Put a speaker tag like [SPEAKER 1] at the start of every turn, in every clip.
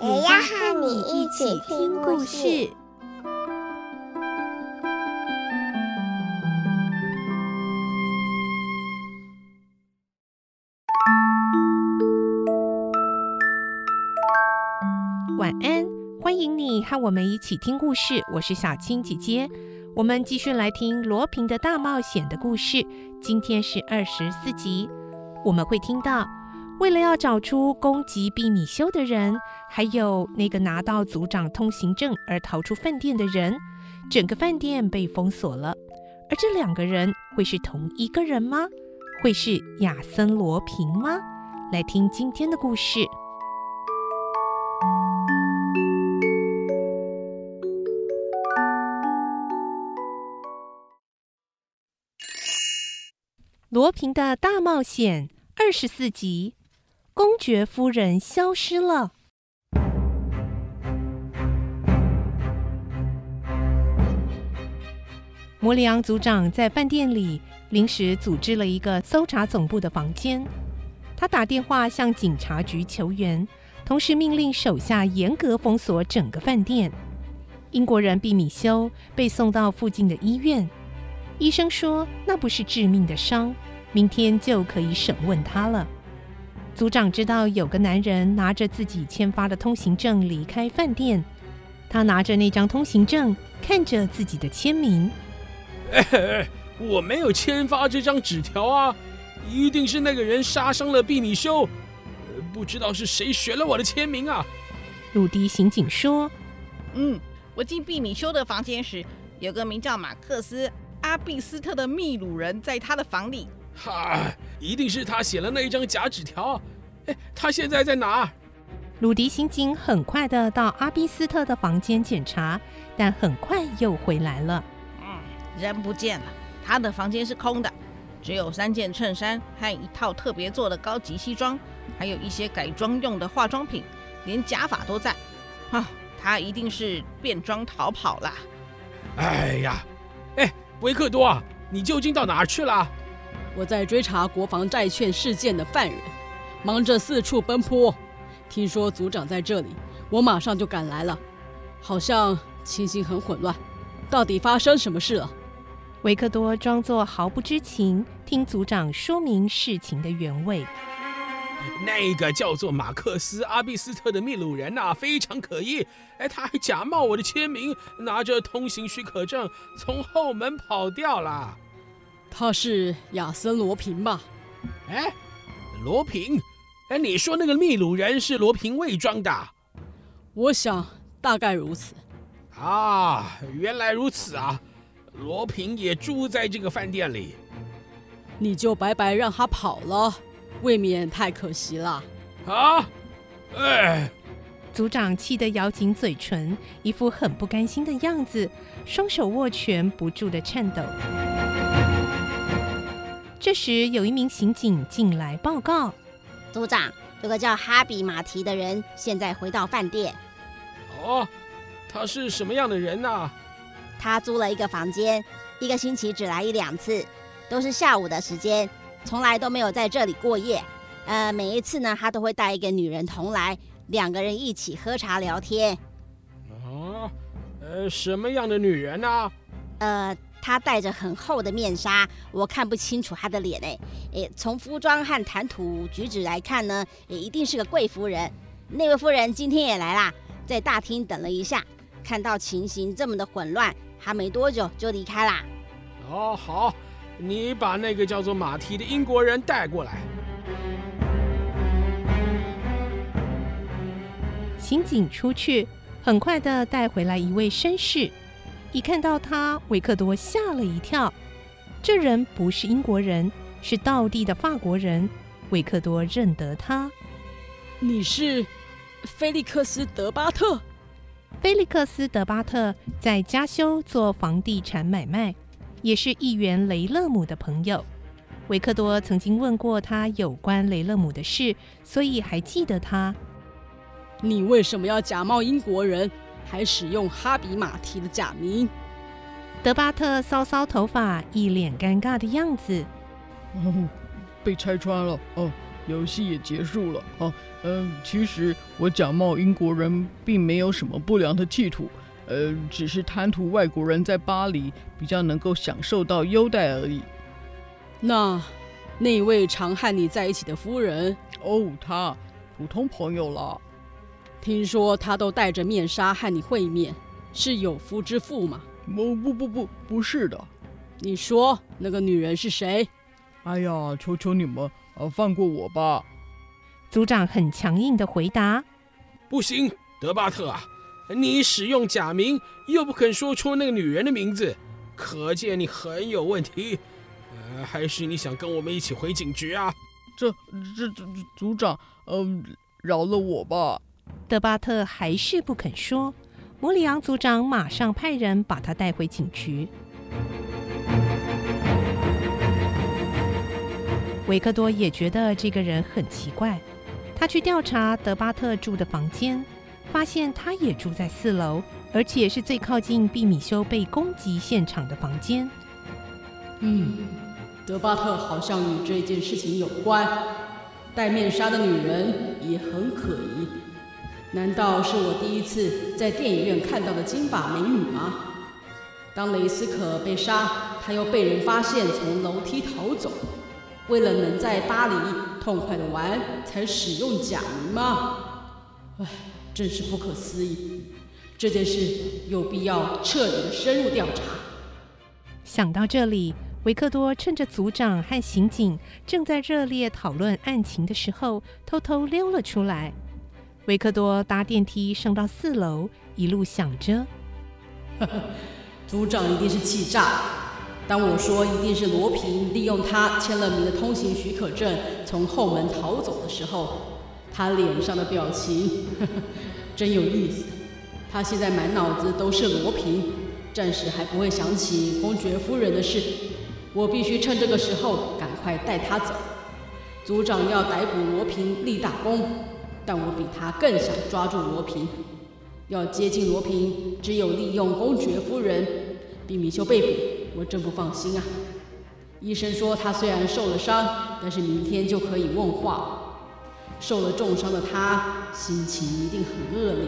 [SPEAKER 1] 也要和你一起听故事。
[SPEAKER 2] 晚安，欢迎你和我们一起听故事。我是小青姐姐，我们继续来听罗平的大冒险的故事。今天是二十四集，我们会听到。为了要找出攻击毕米修的人，还有那个拿到组长通行证而逃出饭店的人，整个饭店被封锁了。而这两个人会是同一个人吗？会是亚森·罗平吗？来听今天的故事。罗平的大冒险二十四集。公爵夫人消失了。摩里昂组长在饭店里临时组织了一个搜查总部的房间，他打电话向警察局求援，同时命令手下严格封锁整个饭店。英国人毕米修被送到附近的医院，医生说那不是致命的伤，明天就可以审问他了。组长知道有个男人拿着自己签发的通行证离开饭店，他拿着那张通行证，看着自己的签名。
[SPEAKER 3] 哎，哎，我没有签发这张纸条啊！一定是那个人杀伤了毕米修，不知道是谁学了我的签名啊！
[SPEAKER 2] 鲁迪刑警说：“
[SPEAKER 4] 嗯，我进毕米修的房间时，有个名叫马克思·阿毕斯特的秘鲁人在他的房里。”
[SPEAKER 3] 哈，一定是他写了那一张假纸条。哎，他现在在哪？
[SPEAKER 2] 鲁迪刑警很快的到阿比斯特的房间检查，但很快又回来了。
[SPEAKER 4] 嗯，人不见了，他的房间是空的，只有三件衬衫和一套特别做的高级西装，还有一些改装用的化妆品，连假发都在。啊，他一定是变装逃跑了。
[SPEAKER 3] 哎呀，哎，维克多啊，你究竟到哪儿去了？
[SPEAKER 5] 我在追查国防债券事件的犯人，忙着四处奔波。听说组长在这里，我马上就赶来了。好像情形很混乱，到底发生什么事了？
[SPEAKER 2] 维克多装作毫不知情，听组长说明事情的原委。
[SPEAKER 3] 那个叫做马克思·阿比斯特的秘鲁人呐、啊，非常可疑。哎，他还假冒我的签名，拿着通行许可证从后门跑掉了。
[SPEAKER 5] 他是亚森·罗平吧？
[SPEAKER 3] 哎，罗平？哎，你说那个秘鲁人是罗平伪装的？
[SPEAKER 5] 我想大概如此。
[SPEAKER 3] 啊，原来如此啊！罗平也住在这个饭店里。
[SPEAKER 5] 你就白白让他跑了，未免太可惜了。
[SPEAKER 3] 啊！哎，
[SPEAKER 2] 组长气得咬紧嘴唇，一副很不甘心的样子，双手握拳，不住的颤抖。这时，有一名刑警进来报告：“
[SPEAKER 6] 组长，有个叫哈比马提的人现在回到饭店。”“
[SPEAKER 3] 哦，他是什么样的人呢？”“
[SPEAKER 6] 他租了一个房间，一个星期只来一两次，都是下午的时间，从来都没有在这里过夜。呃，每一次呢，他都会带一个女人同来，两个人一起喝茶聊天。”“
[SPEAKER 3] 哦，呃，什么样的女人呢？”“
[SPEAKER 6] 呃。”他戴着很厚的面纱，我看不清楚他的脸诶。诶，从服装和谈吐举止来看呢，也一定是个贵夫人。那位夫人今天也来啦，在大厅等了一下，看到情形这么的混乱，她没多久就离开啦。
[SPEAKER 3] 哦，好，你把那个叫做马蹄的英国人带过来。
[SPEAKER 2] 刑警出去，很快的带回来一位绅士。一看到他，维克多吓了一跳。这人不是英国人，是道地的法国人。维克多认得他。
[SPEAKER 5] 你是菲利克斯·德巴特。
[SPEAKER 2] 菲利克斯·德巴特在加修做房地产买卖，也是议员雷勒姆的朋友。维克多曾经问过他有关雷勒姆的事，所以还记得他。
[SPEAKER 5] 你为什么要假冒英国人，还使用哈比马提的假名？
[SPEAKER 2] 德巴特搔搔头发，一脸尴尬的样子。
[SPEAKER 7] 哦，被拆穿了。哦，游戏也结束了。哦，嗯，其实我假冒英国人，并没有什么不良的企图。呃，只是贪图外国人在巴黎比较能够享受到优待而已。
[SPEAKER 5] 那那位常和你在一起的夫人？
[SPEAKER 7] 哦，她普通朋友啦。
[SPEAKER 5] 听说他都戴着面纱和你会面，是有夫之妇吗？
[SPEAKER 7] 不不不不，不是的。
[SPEAKER 5] 你说那个女人是谁？
[SPEAKER 7] 哎呀，求求你们，呃，放过我吧。
[SPEAKER 2] 组长很强硬的回答：“
[SPEAKER 3] 不行，德巴特啊，你使用假名又不肯说出那个女人的名字，可见你很有问题。”呃还是你想跟我们一起回警局啊？
[SPEAKER 7] 这、这、这，组长，嗯、呃，饶了我吧。
[SPEAKER 2] 德巴特还是不肯说。摩里昂组长马上派人把他带回警局。维克多也觉得这个人很奇怪。他去调查德巴特住的房间，发现他也住在四楼，而且是最靠近毕米修被攻击现场的房间。
[SPEAKER 5] 嗯。德巴特好像与这件事情有关，戴面纱的女人也很可疑。难道是我第一次在电影院看到的金发美女吗？当雷斯可被杀，他又被人发现从楼梯逃走，为了能在巴黎痛快的玩，才使用假名吗？唉，真是不可思议。这件事有必要彻底的深入调查。
[SPEAKER 2] 想到这里。维克多趁着组长和刑警正在热烈讨论案情的时候，偷偷溜了出来。维克多搭电梯升到四楼，一路想着：“
[SPEAKER 5] 呵呵，组长一定是气炸。当我说一定是罗平利用他签了名的通行许可证从后门逃走的时候，他脸上的表情呵呵 真有意思。他现在满脑子都是罗平，暂时还不会想起公爵夫人的事。”我必须趁这个时候赶快带他走。组长要逮捕罗平立大功，但我比他更想抓住罗平。要接近罗平，只有利用公爵夫人。毕米修被捕，我真不放心啊。医生说他虽然受了伤，但是明天就可以问话。受了重伤的他，心情一定很恶劣。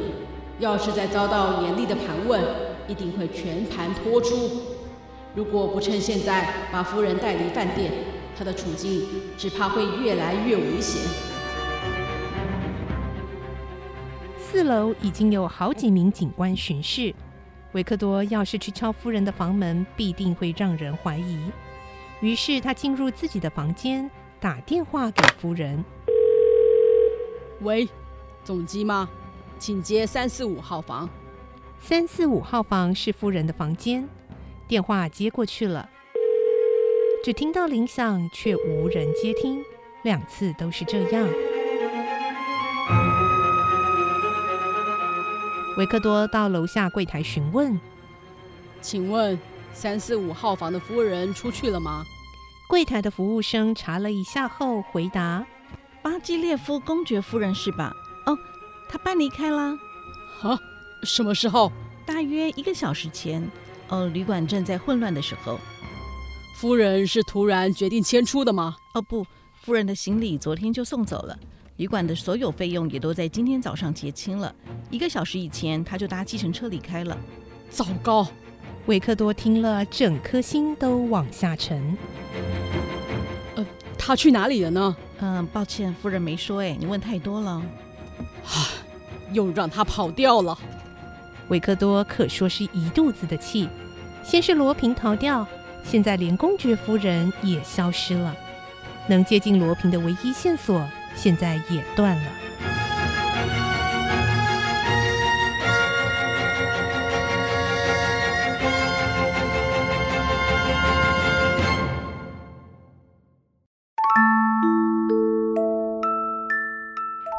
[SPEAKER 5] 要是再遭到严厉的盘问，一定会全盘托出。如果不趁现在把夫人带离饭店，他的处境只怕会越来越危险。
[SPEAKER 2] 四楼已经有好几名警官巡视，维克多要是去敲夫人的房门，必定会让人怀疑。于是他进入自己的房间，打电话给夫人：“
[SPEAKER 5] 喂，总机吗？请接三四五号房。
[SPEAKER 2] 三四五号房是夫人的房间。”电话接过去了，只听到铃响，却无人接听，两次都是这样。维克多到楼下柜台询问：“
[SPEAKER 5] 请问三四五号房的夫人出去了吗？”
[SPEAKER 2] 柜台的服务生查了一下后回答：“
[SPEAKER 4] 巴基列夫公爵夫人是吧？哦，她搬离开了。
[SPEAKER 5] 啊，什么时候？
[SPEAKER 4] 大约一个小时前。”哦，旅馆正在混乱的时候，
[SPEAKER 5] 夫人是突然决定迁出的吗？
[SPEAKER 4] 哦不，夫人的行李昨天就送走了，旅馆的所有费用也都在今天早上结清了。一个小时以前，他就搭计程车离开了。
[SPEAKER 5] 糟糕！
[SPEAKER 2] 维克多听了，整颗心都往下沉。
[SPEAKER 5] 呃，他去哪里了呢？
[SPEAKER 4] 嗯，抱歉，夫人没说。哎，你问太多了。
[SPEAKER 5] 啊，又让他跑掉了。
[SPEAKER 2] 维克多可说是一肚子的气，先是罗平逃掉，现在连公爵夫人也消失了，能接近罗平的唯一线索现在也断了。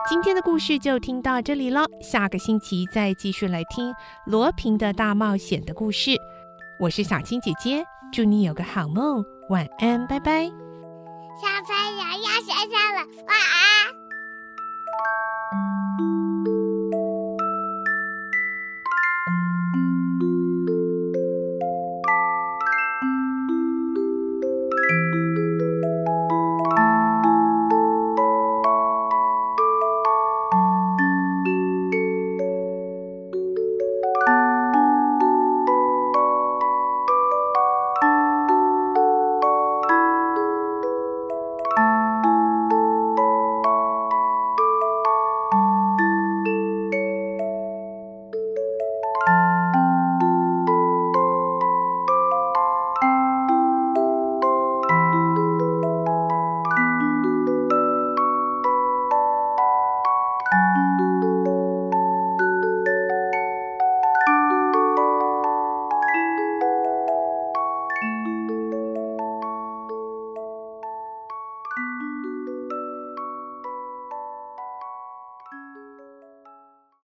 [SPEAKER 2] 今天的故事就听到这里了，下个星期再继续来听罗平的大冒险的故事。我是小青姐姐，祝你有个好梦，晚安，拜拜。
[SPEAKER 1] 小朋友要睡觉了，晚安。